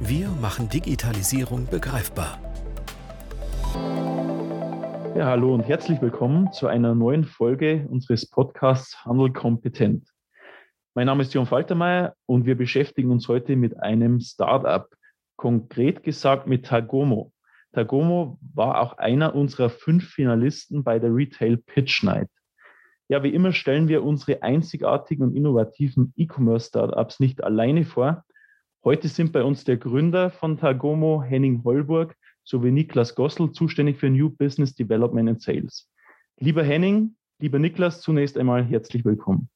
Wir machen Digitalisierung begreifbar. Ja, hallo und herzlich willkommen zu einer neuen Folge unseres Podcasts Handel kompetent. Mein Name ist Jon Faltermeier und wir beschäftigen uns heute mit einem Startup, konkret gesagt mit Tagomo. Tagomo war auch einer unserer fünf Finalisten bei der Retail Pitch Night. Ja, wie immer stellen wir unsere einzigartigen und innovativen E-Commerce-Startups nicht alleine vor. Heute sind bei uns der Gründer von Tagomo, Henning Holburg, sowie Niklas Gossel, zuständig für New Business Development and Sales. Lieber Henning, lieber Niklas, zunächst einmal herzlich willkommen.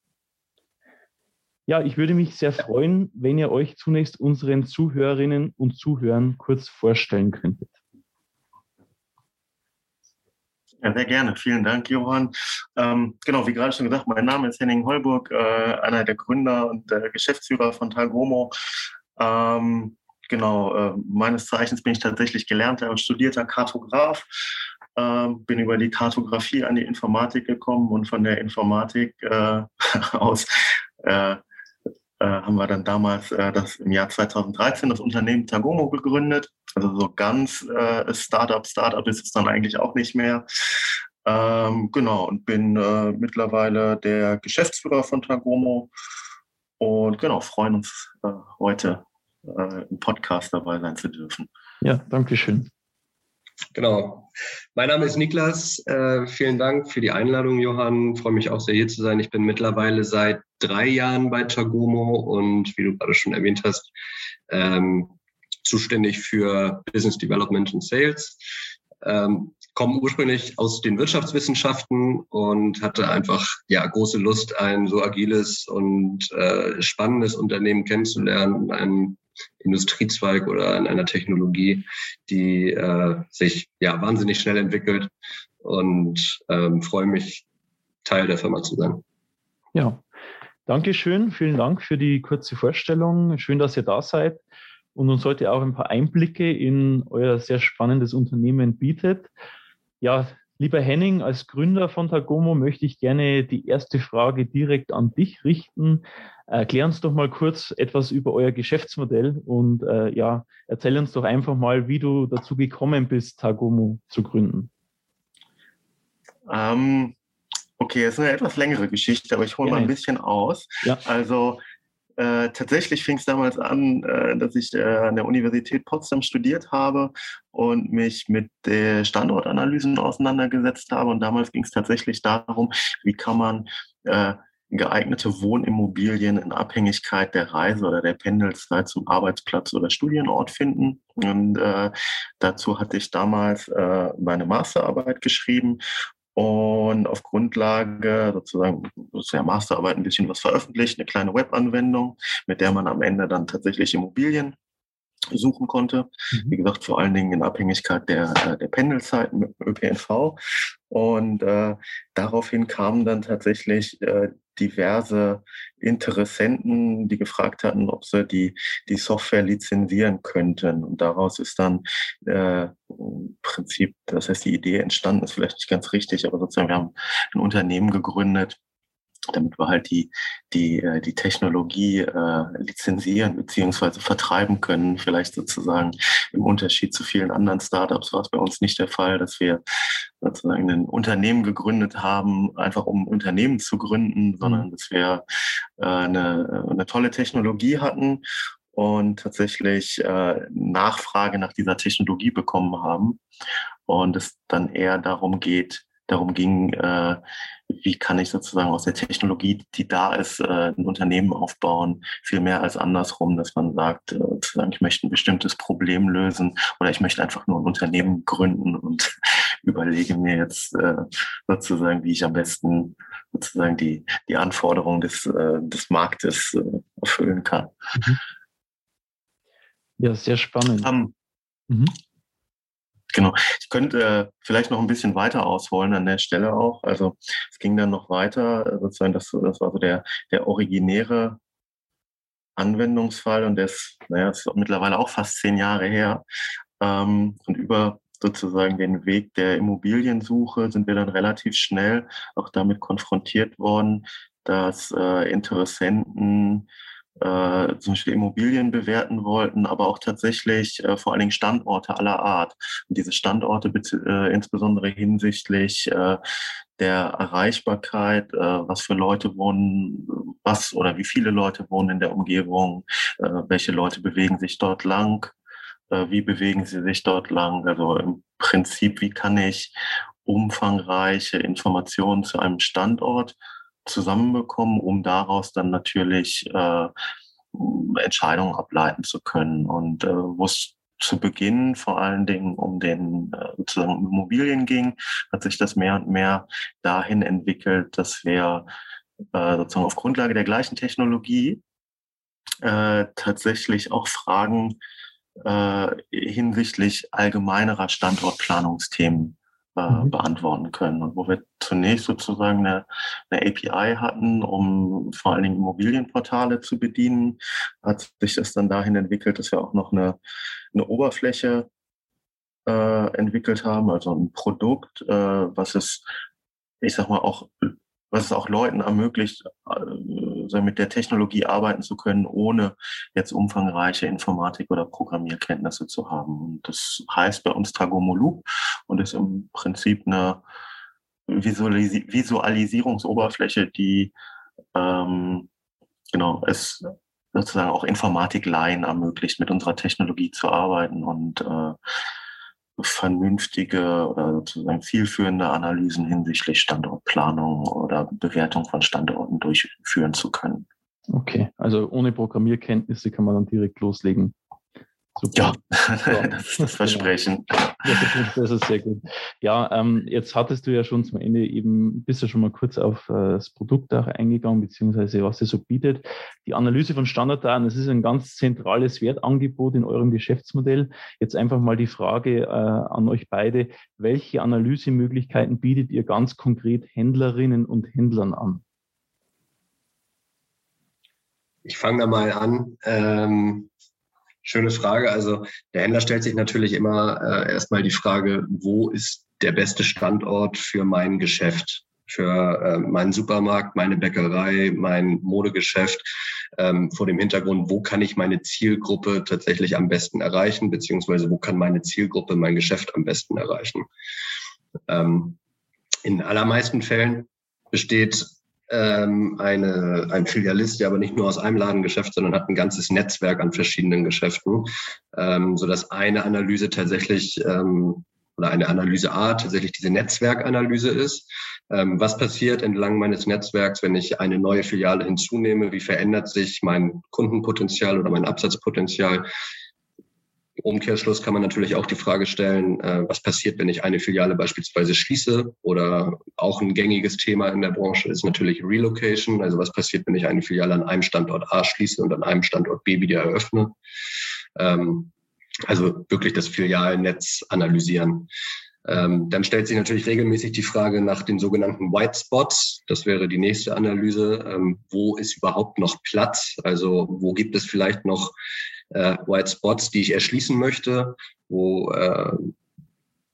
Ja, ich würde mich sehr freuen, wenn ihr euch zunächst unseren Zuhörerinnen und Zuhörern kurz vorstellen könntet. Ja, sehr gerne. Vielen Dank, Johann. Ähm, genau, wie gerade schon gesagt, mein Name ist Henning Holburg, äh, einer der Gründer und äh, Geschäftsführer von Tagomo. Ähm, genau, äh, meines Zeichens bin ich tatsächlich gelernter und studierter Kartograf. Ähm, bin über die Kartografie an die Informatik gekommen und von der Informatik äh, aus äh, äh, haben wir dann damals äh, das im Jahr 2013 das Unternehmen Tagomo gegründet. Also so ganz äh, Startup, Startup ist es dann eigentlich auch nicht mehr. Ähm, genau, und bin mittlerweile der Geschäftsführer von Tagomo und genau, freuen uns heute äh, im Podcast dabei sein zu dürfen. Ja, danke schön. Genau. Mein Name ist Niklas. Äh, vielen Dank für die Einladung, Johann. Ich freue mich auch sehr, hier zu sein. Ich bin mittlerweile seit drei Jahren bei Tagomo und wie du gerade schon erwähnt hast, ähm, zuständig für Business Development und Sales. Ähm, komme ursprünglich aus den Wirtschaftswissenschaften und hatte einfach ja große Lust, ein so agiles und äh, spannendes Unternehmen kennenzulernen, ein Industriezweig oder an einer Technologie, die äh, sich ja wahnsinnig schnell entwickelt und ähm, freue mich, Teil der Firma zu sein. Ja, danke schön. Vielen Dank für die kurze Vorstellung. Schön, dass ihr da seid und uns heute auch ein paar Einblicke in euer sehr spannendes Unternehmen bietet. Ja, lieber Henning, als Gründer von Tagomo möchte ich gerne die erste Frage direkt an dich richten. Erklär uns doch mal kurz etwas über euer Geschäftsmodell und äh, ja, erzähl uns doch einfach mal, wie du dazu gekommen bist, Tagomo zu gründen. Ähm, okay, es ist eine etwas längere Geschichte, aber ich hole mal ein bisschen aus. Ja. Also äh, tatsächlich fing es damals an, äh, dass ich äh, an der Universität Potsdam studiert habe und mich mit Standortanalysen auseinandergesetzt habe. Und damals ging es tatsächlich darum, wie kann man äh, geeignete Wohnimmobilien in Abhängigkeit der Reise oder der Pendelzeit zum Arbeitsplatz oder Studienort finden. Und äh, dazu hatte ich damals äh, meine Masterarbeit geschrieben und auf Grundlage sozusagen der Masterarbeit ein bisschen was veröffentlicht, eine kleine Webanwendung, mit der man am Ende dann tatsächlich Immobilien suchen konnte. Mhm. Wie gesagt, vor allen Dingen in Abhängigkeit der, äh, der Pendelzeiten mit ÖPNV. Und äh, daraufhin kamen dann tatsächlich äh, diverse Interessenten, die gefragt hatten, ob sie die, die Software lizenzieren könnten. Und daraus ist dann äh, im Prinzip, das heißt, die Idee entstanden, ist vielleicht nicht ganz richtig, aber sozusagen wir haben ein Unternehmen gegründet, damit wir halt die, die, äh, die Technologie äh, lizenzieren beziehungsweise vertreiben können. Vielleicht sozusagen im Unterschied zu vielen anderen Startups war es bei uns nicht der Fall, dass wir sozusagen ein Unternehmen gegründet haben, einfach um ein Unternehmen zu gründen, sondern mhm. dass wir äh, eine, eine tolle Technologie hatten und tatsächlich äh, Nachfrage nach dieser Technologie bekommen haben und es dann eher darum geht, darum ging, äh, wie kann ich sozusagen aus der Technologie, die da ist, äh, ein Unternehmen aufbauen, viel mehr als andersrum, dass man sagt, äh, ich möchte ein bestimmtes Problem lösen oder ich möchte einfach nur ein Unternehmen gründen und überlege mir jetzt äh, sozusagen, wie ich am besten sozusagen die, die Anforderungen des, des Marktes erfüllen kann. Mhm. Ja, sehr spannend. Um, Mhm. Genau. Ich könnte äh, vielleicht noch ein bisschen weiter ausholen an der Stelle auch. Also es ging dann noch weiter, äh, sozusagen, das, das war so der, der originäre Anwendungsfall und der ist, naja, ist mittlerweile auch fast zehn Jahre her. Ähm, und über sozusagen den Weg der Immobiliensuche sind wir dann relativ schnell auch damit konfrontiert worden, dass äh, Interessenten äh, zum Beispiel Immobilien bewerten wollten, aber auch tatsächlich äh, vor allen Dingen Standorte aller Art. Und diese Standorte äh, insbesondere hinsichtlich äh, der Erreichbarkeit, äh, was für Leute wohnen, was oder wie viele Leute wohnen in der Umgebung, äh, welche Leute bewegen sich dort lang, äh, wie bewegen sie sich dort lang. Also im Prinzip, wie kann ich umfangreiche Informationen zu einem Standort zusammenbekommen, um daraus dann natürlich äh, Entscheidungen ableiten zu können. Und äh, wo es zu Beginn vor allen Dingen um den äh, sozusagen Immobilien ging, hat sich das mehr und mehr dahin entwickelt, dass wir äh, sozusagen auf Grundlage der gleichen Technologie äh, tatsächlich auch Fragen äh, hinsichtlich allgemeinerer Standortplanungsthemen äh, mhm. beantworten können. Und wo wir zunächst sozusagen eine, eine API hatten, um vor allen Dingen Immobilienportale zu bedienen, hat sich das dann dahin entwickelt, dass wir auch noch eine, eine Oberfläche äh, entwickelt haben, also ein Produkt, äh, was es, ich sag mal, auch was es auch Leuten ermöglicht, äh, mit der Technologie arbeiten zu können, ohne jetzt umfangreiche Informatik- oder Programmierkenntnisse zu haben. Und das heißt bei uns Tagomoloop und ist im Prinzip eine Visualis Visualisierungsoberfläche, die ähm, genau es sozusagen auch Informatik-Laien ermöglicht, mit unserer Technologie zu arbeiten und äh, vernünftige oder sozusagen zielführende Analysen hinsichtlich Standortplanung oder Bewertung von Standorten durchführen zu können. Okay, also ohne Programmierkenntnisse kann man dann direkt loslegen. Super. Ja, das Versprechen. Das ist, sehr gut. Ja, ähm, jetzt hattest du ja schon zum Ende eben, bist du schon mal kurz auf äh, das Produkt auch eingegangen, beziehungsweise was es so bietet. Die Analyse von Standarddaten, das ist ein ganz zentrales Wertangebot in eurem Geschäftsmodell. Jetzt einfach mal die Frage äh, an euch beide, welche Analysemöglichkeiten bietet ihr ganz konkret Händlerinnen und Händlern an? Ich fange da mal an. Ähm Schöne Frage. Also der Händler stellt sich natürlich immer äh, erstmal die Frage, wo ist der beste Standort für mein Geschäft, für äh, meinen Supermarkt, meine Bäckerei, mein Modegeschäft, ähm, vor dem Hintergrund, wo kann ich meine Zielgruppe tatsächlich am besten erreichen, beziehungsweise wo kann meine Zielgruppe mein Geschäft am besten erreichen. Ähm, in allermeisten Fällen besteht ähm, eine, ein Filialist, der aber nicht nur aus einem Ladengeschäft, sondern hat ein ganzes Netzwerk an verschiedenen Geschäften, ähm, sodass eine Analyse tatsächlich ähm, oder eine Analyseart tatsächlich diese Netzwerkanalyse ist. Ähm, was passiert entlang meines Netzwerks, wenn ich eine neue Filiale hinzunehme? Wie verändert sich mein Kundenpotenzial oder mein Absatzpotenzial? Umkehrschluss kann man natürlich auch die Frage stellen, äh, was passiert, wenn ich eine Filiale beispielsweise schließe? Oder auch ein gängiges Thema in der Branche ist natürlich Relocation. Also was passiert, wenn ich eine Filiale an einem Standort A schließe und an einem Standort B wieder eröffne? Ähm, also wirklich das Filialnetz analysieren. Ähm, dann stellt sich natürlich regelmäßig die Frage nach den sogenannten White Spots. Das wäre die nächste Analyse. Ähm, wo ist überhaupt noch Platz? Also wo gibt es vielleicht noch äh, White Spots, die ich erschließen möchte, wo äh,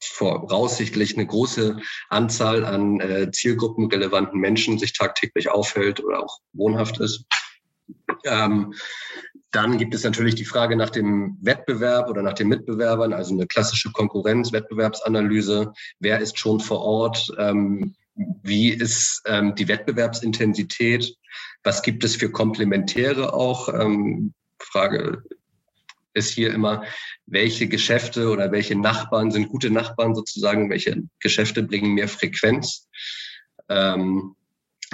voraussichtlich eine große Anzahl an äh, zielgruppenrelevanten Menschen sich tagtäglich aufhält oder auch wohnhaft ist. Ähm, dann gibt es natürlich die Frage nach dem Wettbewerb oder nach den Mitbewerbern, also eine klassische Konkurrenz, Wettbewerbsanalyse. Wer ist schon vor Ort? Ähm, wie ist ähm, die Wettbewerbsintensität? Was gibt es für Komplementäre auch? Ähm, Frage ist hier immer, welche Geschäfte oder welche Nachbarn sind gute Nachbarn sozusagen, welche Geschäfte bringen mehr Frequenz. Ähm,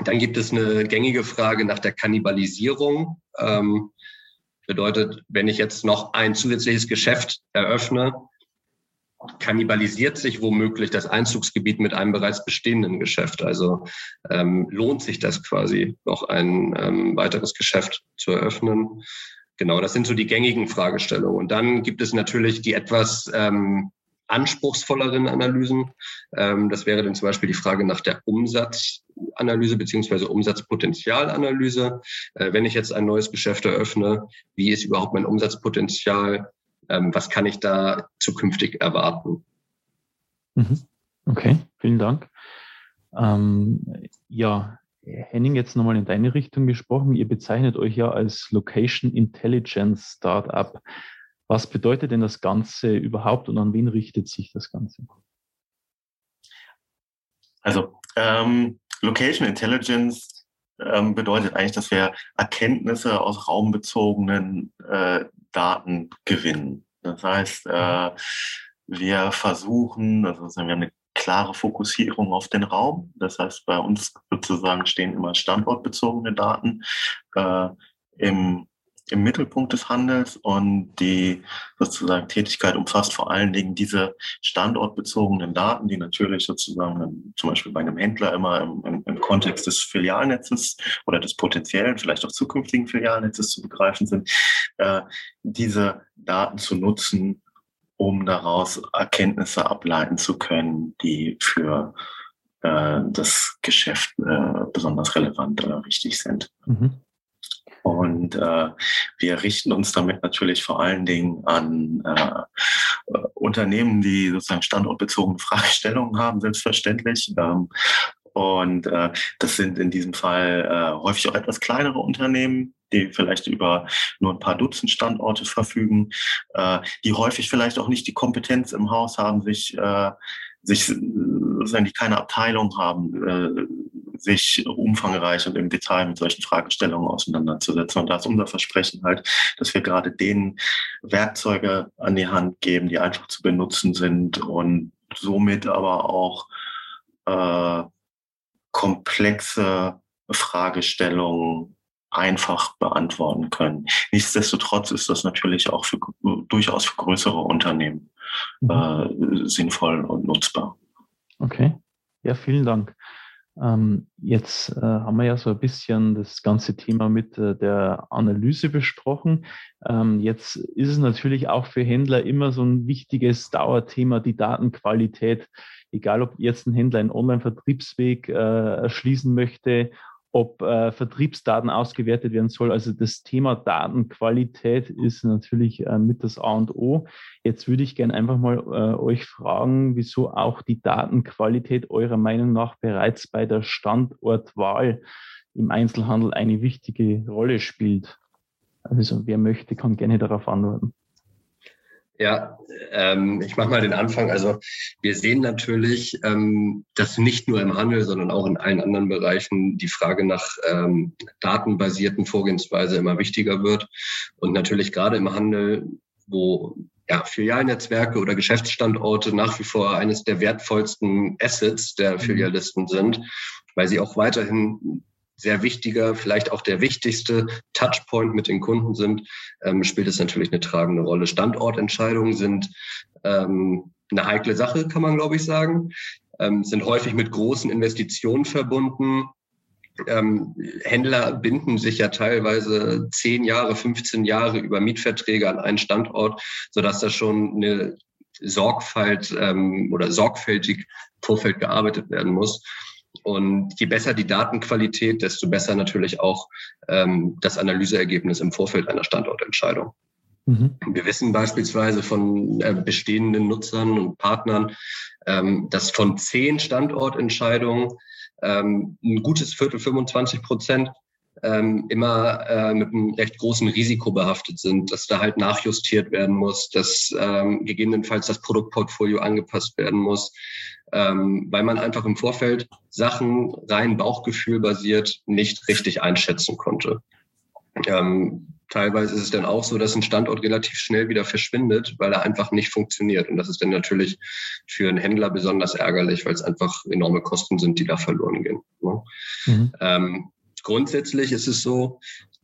dann gibt es eine gängige Frage nach der Kannibalisierung. Ähm, bedeutet, wenn ich jetzt noch ein zusätzliches Geschäft eröffne, kannibalisiert sich womöglich das Einzugsgebiet mit einem bereits bestehenden Geschäft. Also ähm, lohnt sich das quasi, noch ein ähm, weiteres Geschäft zu eröffnen. Genau, das sind so die gängigen Fragestellungen. Und dann gibt es natürlich die etwas ähm, anspruchsvolleren Analysen. Ähm, das wäre dann zum Beispiel die Frage nach der Umsatzanalyse beziehungsweise Umsatzpotenzialanalyse. Äh, wenn ich jetzt ein neues Geschäft eröffne, wie ist überhaupt mein Umsatzpotenzial? Ähm, was kann ich da zukünftig erwarten? Mhm. Okay, vielen Dank. Ähm, ja, Henning, jetzt nochmal in deine Richtung gesprochen. Ihr bezeichnet euch ja als Location Intelligence Startup. Was bedeutet denn das Ganze überhaupt und an wen richtet sich das Ganze? Also ähm, Location Intelligence ähm, bedeutet eigentlich, dass wir Erkenntnisse aus raumbezogenen äh, Daten gewinnen. Das heißt, äh, wir versuchen, also wir haben eine klare Fokussierung auf den Raum. Das heißt, bei uns sozusagen stehen immer standortbezogene Daten äh, im im Mittelpunkt des Handels und die sozusagen Tätigkeit umfasst vor allen Dingen diese standortbezogenen Daten, die natürlich sozusagen zum Beispiel bei einem Händler immer im, im, im Kontext des Filialnetzes oder des potenziellen, vielleicht auch zukünftigen Filialnetzes zu begreifen sind, äh, diese Daten zu nutzen, um daraus Erkenntnisse ableiten zu können, die für äh, das Geschäft äh, besonders relevant oder wichtig sind. Mhm. Und äh, wir richten uns damit natürlich vor allen Dingen an äh, Unternehmen, die sozusagen standortbezogene Fragestellungen haben, selbstverständlich. Ähm, und äh, das sind in diesem Fall äh, häufig auch etwas kleinere Unternehmen, die vielleicht über nur ein paar Dutzend Standorte verfügen, äh, die häufig vielleicht auch nicht die Kompetenz im Haus haben, sich, äh, sich sozusagen die keine Abteilung haben, äh, sich umfangreich und im Detail mit solchen Fragestellungen auseinanderzusetzen. Und da ist unser Versprechen halt, dass wir gerade denen Werkzeuge an die Hand geben, die einfach zu benutzen sind und somit aber auch äh, komplexe Fragestellungen einfach beantworten können. Nichtsdestotrotz ist das natürlich auch für, durchaus für größere Unternehmen mhm. äh, sinnvoll und nutzbar. Okay, ja, vielen Dank. Ähm, jetzt äh, haben wir ja so ein bisschen das ganze Thema mit äh, der Analyse besprochen. Ähm, jetzt ist es natürlich auch für Händler immer so ein wichtiges Dauerthema, die Datenqualität. Egal, ob jetzt ein Händler einen Online-Vertriebsweg äh, erschließen möchte ob äh, Vertriebsdaten ausgewertet werden soll. Also das Thema Datenqualität ist natürlich äh, mit das A und O. Jetzt würde ich gerne einfach mal äh, euch fragen, wieso auch die Datenqualität eurer Meinung nach bereits bei der Standortwahl im Einzelhandel eine wichtige Rolle spielt. Also wer möchte, kann gerne darauf antworten. Ja, ähm, ich mache mal den Anfang. Also wir sehen natürlich, ähm, dass nicht nur im Handel, sondern auch in allen anderen Bereichen die Frage nach ähm, datenbasierten Vorgehensweise immer wichtiger wird. Und natürlich gerade im Handel, wo ja, Filialnetzwerke oder Geschäftsstandorte nach wie vor eines der wertvollsten Assets der mhm. Filialisten sind, weil sie auch weiterhin sehr wichtiger, vielleicht auch der wichtigste Touchpoint mit den Kunden sind, ähm, spielt es natürlich eine tragende Rolle. Standortentscheidungen sind ähm, eine heikle Sache, kann man, glaube ich, sagen, ähm, sind häufig mit großen Investitionen verbunden. Ähm, Händler binden sich ja teilweise 10 Jahre, 15 Jahre über Mietverträge an einen Standort, sodass da schon eine Sorgfalt ähm, oder sorgfältig Vorfeld gearbeitet werden muss. Und je besser die Datenqualität, desto besser natürlich auch ähm, das Analyseergebnis im Vorfeld einer Standortentscheidung. Mhm. Wir wissen beispielsweise von äh, bestehenden Nutzern und Partnern, ähm, dass von zehn Standortentscheidungen ähm, ein gutes Viertel, 25 Prozent ähm, immer äh, mit einem recht großen Risiko behaftet sind, dass da halt nachjustiert werden muss, dass ähm, gegebenenfalls das Produktportfolio angepasst werden muss, ähm, weil man einfach im Vorfeld Sachen rein Bauchgefühl basiert nicht richtig einschätzen konnte. Ähm, teilweise ist es dann auch so, dass ein Standort relativ schnell wieder verschwindet, weil er einfach nicht funktioniert. Und das ist dann natürlich für einen Händler besonders ärgerlich, weil es einfach enorme Kosten sind, die da verloren gehen. Ne? Mhm. Ähm, grundsätzlich ist es so,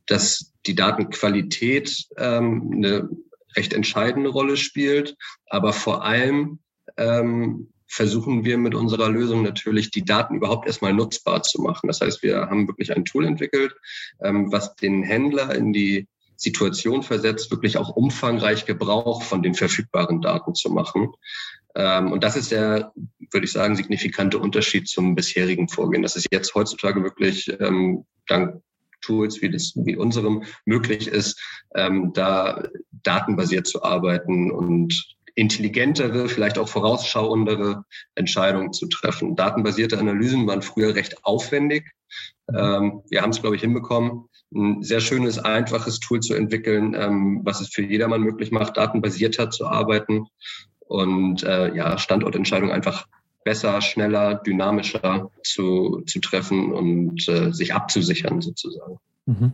dass die Datenqualität ähm, eine recht entscheidende Rolle spielt, aber vor allem ähm, versuchen wir mit unserer Lösung natürlich die Daten überhaupt erstmal nutzbar zu machen. Das heißt, wir haben wirklich ein Tool entwickelt, ähm, was den Händler in die Situation versetzt, wirklich auch umfangreich Gebrauch von den verfügbaren Daten zu machen. Ähm, und das ist der, würde ich sagen, signifikante Unterschied zum bisherigen Vorgehen. Das ist jetzt heutzutage wirklich ähm, dank Tools wie, das, wie unserem möglich ist, ähm, da datenbasiert zu arbeiten und intelligentere, vielleicht auch vorausschauendere Entscheidungen zu treffen. Datenbasierte Analysen waren früher recht aufwendig. Ähm, wir haben es, glaube ich, hinbekommen, ein sehr schönes, einfaches Tool zu entwickeln, ähm, was es für jedermann möglich macht, datenbasierter zu arbeiten und äh, ja, Standortentscheidungen einfach besser, schneller, dynamischer zu, zu treffen und äh, sich abzusichern sozusagen. Mhm.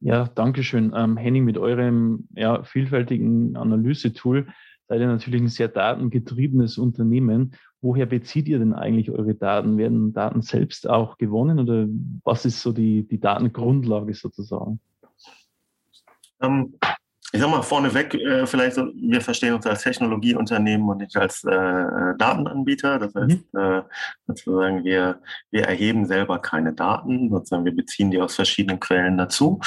Ja, danke schön. Ähm, Henning, mit eurem ja, vielfältigen Analysetool seid ihr natürlich ein sehr datengetriebenes Unternehmen. Woher bezieht ihr denn eigentlich eure Daten? Werden Daten selbst auch gewonnen oder was ist so die, die Datengrundlage sozusagen? Ähm, ich sag mal vorneweg, äh, vielleicht, wir verstehen uns als Technologieunternehmen und nicht als äh, Datenanbieter. Das heißt, mhm. äh, sozusagen, wir, wir erheben selber keine Daten, sozusagen, wir beziehen die aus verschiedenen Quellen dazu.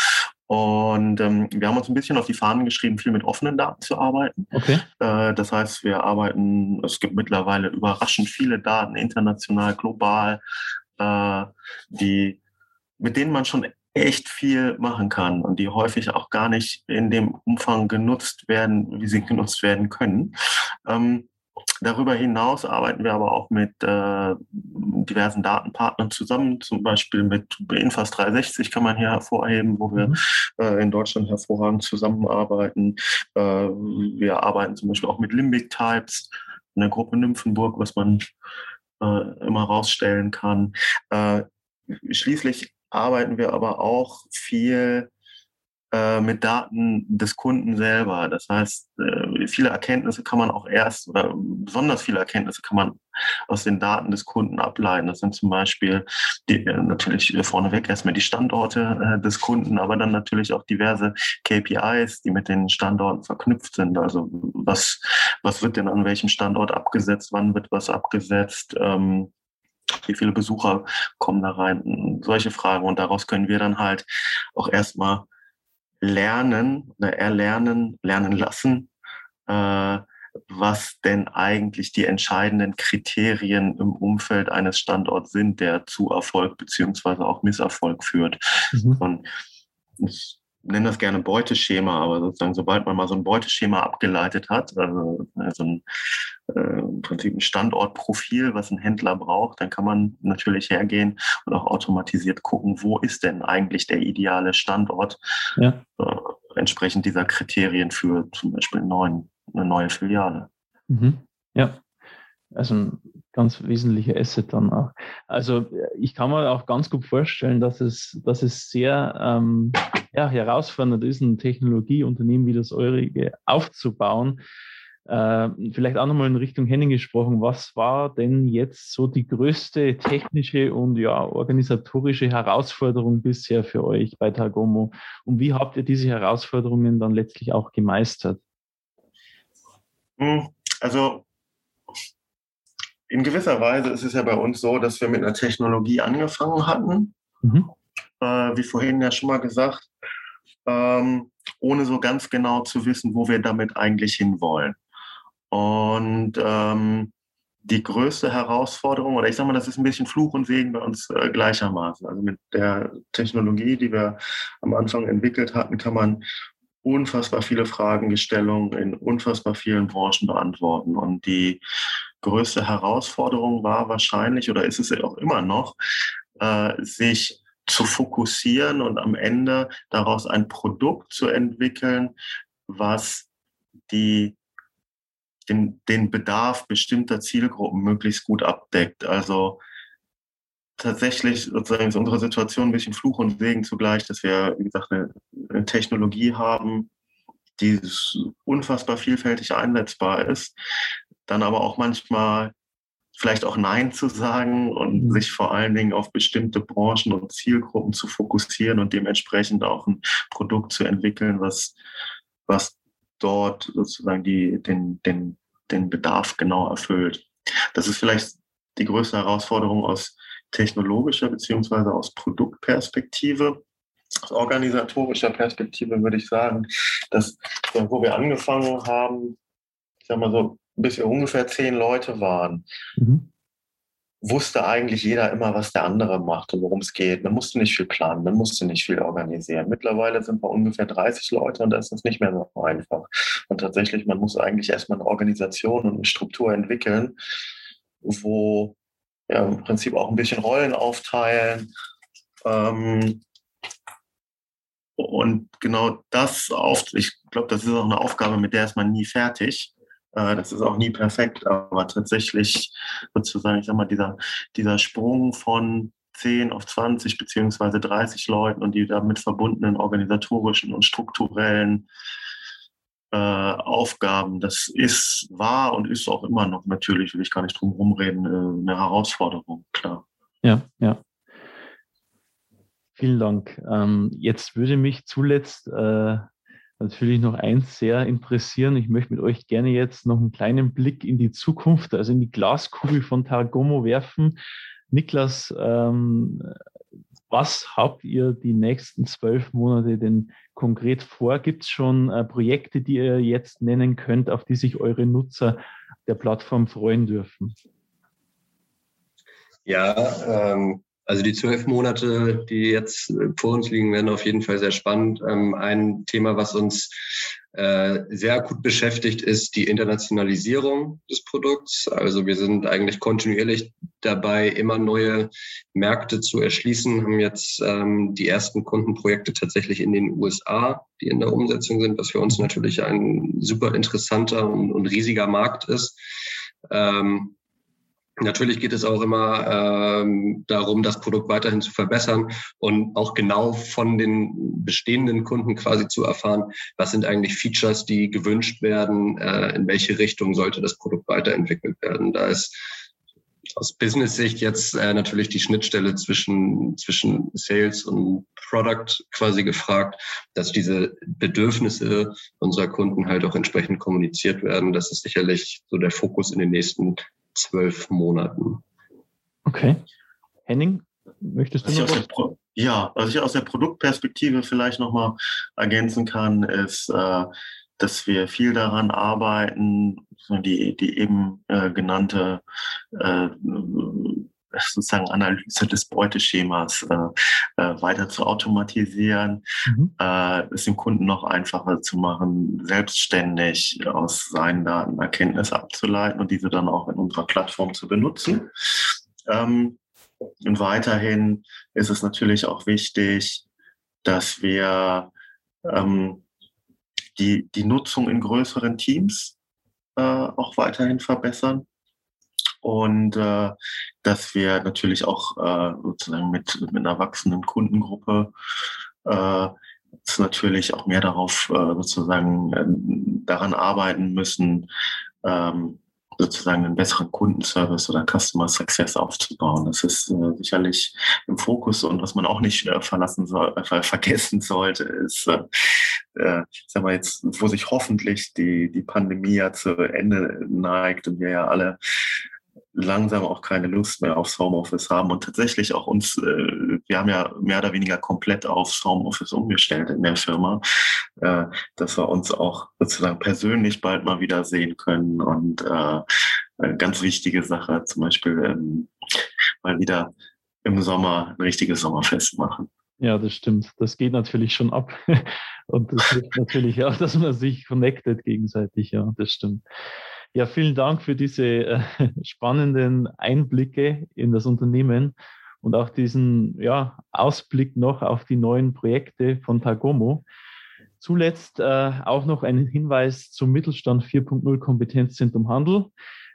Und ähm, wir haben uns ein bisschen auf die Fahnen geschrieben, viel mit offenen Daten zu arbeiten. Okay. Äh, das heißt, wir arbeiten, es gibt mittlerweile überraschend viele Daten, international, global, äh, die, mit denen man schon echt viel machen kann und die häufig auch gar nicht in dem Umfang genutzt werden, wie sie genutzt werden können. Ähm, darüber hinaus arbeiten wir aber auch mit äh, diversen Datenpartnern zusammen, zum Beispiel mit Infas 360 kann man hier hervorheben, wo wir mhm. äh, in Deutschland hervorragend zusammenarbeiten. Äh, wir arbeiten zum Beispiel auch mit Limbic Types, einer Gruppe Nymphenburg, was man äh, immer rausstellen kann. Äh, schließlich arbeiten wir aber auch viel äh, mit Daten des Kunden selber. Das heißt, äh, viele Erkenntnisse kann man auch erst oder besonders viele Erkenntnisse kann man aus den Daten des Kunden ableiten. Das sind zum Beispiel die, äh, natürlich vorneweg erstmal die Standorte äh, des Kunden, aber dann natürlich auch diverse KPIs, die mit den Standorten verknüpft sind. Also was, was wird denn an welchem Standort abgesetzt, wann wird was abgesetzt, ähm, wie viele Besucher kommen da rein, solche Fragen. Und daraus können wir dann halt auch erstmal lernen oder erlernen, lernen lassen, äh, was denn eigentlich die entscheidenden Kriterien im Umfeld eines Standorts sind, der zu Erfolg beziehungsweise auch Misserfolg führt. Mhm. Und ich nenne das gerne Beuteschema, aber sozusagen, sobald man mal so ein Beuteschema abgeleitet hat, also, also ein, äh, im Prinzip ein Standortprofil, was ein Händler braucht, dann kann man natürlich hergehen und auch automatisiert gucken, wo ist denn eigentlich der ideale Standort ja. äh, entsprechend dieser Kriterien für zum Beispiel neuen, eine neue Filiale. Mhm. Ja, also ein ganz wesentlicher Asset dann auch. Also ich kann mir auch ganz gut vorstellen, dass es, dass es sehr ähm, ja, herausfordernd ist, ein Technologieunternehmen wie das eurige aufzubauen. Äh, vielleicht auch nochmal in Richtung Henning gesprochen. Was war denn jetzt so die größte technische und ja, organisatorische Herausforderung bisher für euch bei Tagomo? Und wie habt ihr diese Herausforderungen dann letztlich auch gemeistert? Hm, also in gewisser Weise ist es ja bei uns so, dass wir mit einer Technologie angefangen hatten, mhm. äh, wie vorhin ja schon mal gesagt, ähm, ohne so ganz genau zu wissen, wo wir damit eigentlich hinwollen. Und ähm, die größte Herausforderung, oder ich sage mal, das ist ein bisschen Fluch und Segen bei uns äh, gleichermaßen. Also mit der Technologie, die wir am Anfang entwickelt hatten, kann man unfassbar viele Fragestellungen in unfassbar vielen Branchen beantworten. Und die größte Herausforderung war wahrscheinlich, oder ist es auch immer noch, äh, sich zu fokussieren und am Ende daraus ein Produkt zu entwickeln, was die, den, den Bedarf bestimmter Zielgruppen möglichst gut abdeckt. Also tatsächlich sozusagen ist unsere Situation ein bisschen Fluch und Segen zugleich, dass wir, wie gesagt, eine, eine Technologie haben, die unfassbar vielfältig einsetzbar ist, dann aber auch manchmal vielleicht auch Nein zu sagen und mhm. sich vor allen Dingen auf bestimmte Branchen und Zielgruppen zu fokussieren und dementsprechend auch ein Produkt zu entwickeln, was, was dort sozusagen die, den, den, den Bedarf genau erfüllt. Das ist vielleicht die größte Herausforderung aus technologischer beziehungsweise aus Produktperspektive. aus organisatorischer Perspektive würde ich sagen, dass wo wir angefangen haben, ich sag mal so, bis wir ungefähr zehn Leute waren, mhm. wusste eigentlich jeder immer, was der andere macht und worum es geht. Man musste nicht viel planen, man musste nicht viel organisieren. Mittlerweile sind wir ungefähr 30 Leute und da ist es nicht mehr so einfach. Und tatsächlich, man muss eigentlich erstmal eine Organisation und eine Struktur entwickeln, wo ja, im Prinzip auch ein bisschen Rollen aufteilen, ähm, und genau das auf, ich glaube, das ist auch eine Aufgabe, mit der ist man nie fertig. Äh, das ist auch nie perfekt, aber tatsächlich sozusagen, ich sag mal, dieser, dieser Sprung von 10 auf 20 beziehungsweise 30 Leuten und die damit verbundenen organisatorischen und strukturellen äh, Aufgaben, das ist, war und ist auch immer noch natürlich, will ich gar nicht drum rumreden, äh, eine Herausforderung, klar. Ja, ja. Vielen Dank. Ähm, jetzt würde mich zuletzt äh, natürlich noch eins sehr interessieren. Ich möchte mit euch gerne jetzt noch einen kleinen Blick in die Zukunft, also in die Glaskugel von Targomo werfen. Niklas, ähm, was habt ihr die nächsten zwölf Monate denn konkret vor? Gibt es schon äh, Projekte, die ihr jetzt nennen könnt, auf die sich eure Nutzer der Plattform freuen dürfen? Ja, ähm, also die zwölf Monate, die jetzt vor uns liegen, werden auf jeden Fall sehr spannend. Ähm, ein Thema, was uns äh, sehr akut beschäftigt, ist die Internationalisierung des Produkts. Also wir sind eigentlich kontinuierlich dabei, immer neue Märkte zu erschließen, haben jetzt ähm, die ersten Kundenprojekte tatsächlich in den USA, die in der Umsetzung sind, was für uns natürlich ein super interessanter und, und riesiger Markt ist. Ähm, Natürlich geht es auch immer ähm, darum, das Produkt weiterhin zu verbessern und auch genau von den bestehenden Kunden quasi zu erfahren, was sind eigentlich Features, die gewünscht werden, äh, in welche Richtung sollte das Produkt weiterentwickelt werden. Da ist aus Business-Sicht jetzt äh, natürlich die Schnittstelle zwischen, zwischen Sales und Product quasi gefragt, dass diese Bedürfnisse unserer Kunden halt auch entsprechend kommuniziert werden. Das ist sicherlich so der Fokus in den nächsten zwölf Monaten. Okay. Henning, möchtest du was noch was? Ja, was ich aus der Produktperspektive vielleicht nochmal ergänzen kann, ist, äh, dass wir viel daran arbeiten, die, die eben äh, genannte äh, sozusagen Analyse des Beuteschemas äh, äh, weiter zu automatisieren, mhm. äh, es dem Kunden noch einfacher zu machen, selbstständig aus seinen Daten Erkenntnisse abzuleiten und diese dann auch in unserer Plattform zu benutzen. Ähm, und weiterhin ist es natürlich auch wichtig, dass wir ähm, die, die Nutzung in größeren Teams äh, auch weiterhin verbessern und äh, dass wir natürlich auch äh, sozusagen mit, mit einer wachsenden Kundengruppe äh, natürlich auch mehr darauf äh, sozusagen äh, daran arbeiten müssen, ähm, sozusagen einen besseren Kundenservice oder Customer Success aufzubauen. Das ist äh, sicherlich im Fokus und was man auch nicht äh, verlassen soll, äh, vergessen sollte, ist, äh, äh, sag mal jetzt, wo sich hoffentlich die, die Pandemie ja zu Ende neigt und wir ja alle langsam auch keine Lust mehr aufs Homeoffice haben und tatsächlich auch uns, äh, wir haben ja mehr oder weniger komplett aufs Homeoffice umgestellt in der Firma, äh, dass wir uns auch sozusagen persönlich bald mal wieder sehen können und äh, ganz wichtige Sache, zum Beispiel ähm, mal wieder im Sommer ein richtiges Sommerfest machen. Ja, das stimmt. Das geht natürlich schon ab. Und das hilft natürlich auch, dass man sich connectet gegenseitig. Ja, das stimmt. Ja, vielen Dank für diese äh, spannenden Einblicke in das Unternehmen und auch diesen ja, Ausblick noch auf die neuen Projekte von Tagomo. Zuletzt äh, auch noch ein Hinweis zum Mittelstand 4.0 Kompetenzzentrum Handel.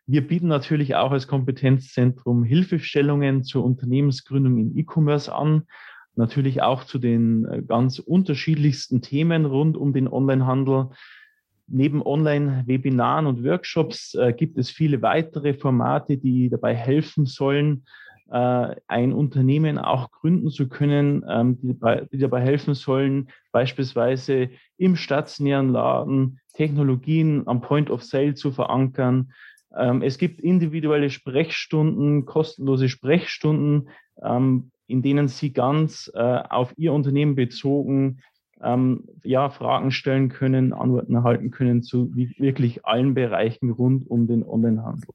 Wir bieten natürlich auch als Kompetenzzentrum Hilfestellungen zur Unternehmensgründung in E-Commerce an, natürlich auch zu den äh, ganz unterschiedlichsten Themen rund um den Onlinehandel. Neben Online-Webinaren und Workshops äh, gibt es viele weitere Formate, die dabei helfen sollen, äh, ein Unternehmen auch gründen zu können, ähm, die, dabei, die, dabei, helfen sollen, beispielsweise im stationären Laden Technologien am Point of Sale zu verankern. Ähm, es gibt individuelle Sprechstunden, kostenlose Sprechstunden ähm, in denen Sie ganz äh, auf Ihr Unternehmen bezogen ähm, ja, Fragen stellen können, Antworten erhalten können zu wirklich allen Bereichen rund um den Onlinehandel.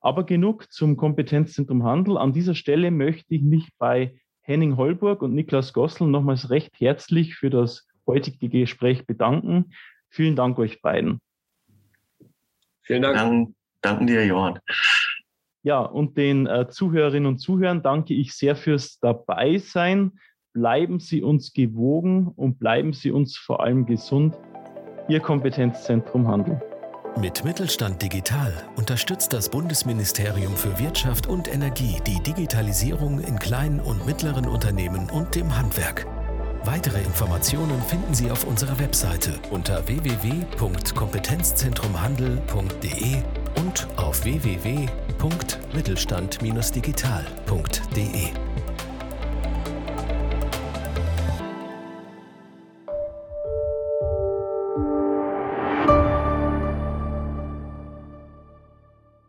Aber genug zum Kompetenzzentrum Handel. An dieser Stelle möchte ich mich bei Henning Holburg und Niklas Gossel nochmals recht herzlich für das heutige Gespräch bedanken. Vielen Dank euch beiden. Vielen Dank. Dank danken dir, Johann. Ja, und den äh, Zuhörerinnen und Zuhörern danke ich sehr fürs Dabeisein. Bleiben Sie uns gewogen und bleiben Sie uns vor allem gesund. Ihr Kompetenzzentrum Handel. Mit Mittelstand Digital unterstützt das Bundesministerium für Wirtschaft und Energie die Digitalisierung in kleinen und mittleren Unternehmen und dem Handwerk. Weitere Informationen finden Sie auf unserer Webseite unter www.kompetenzzentrumhandel.de und auf www.mittelstand-digital.de.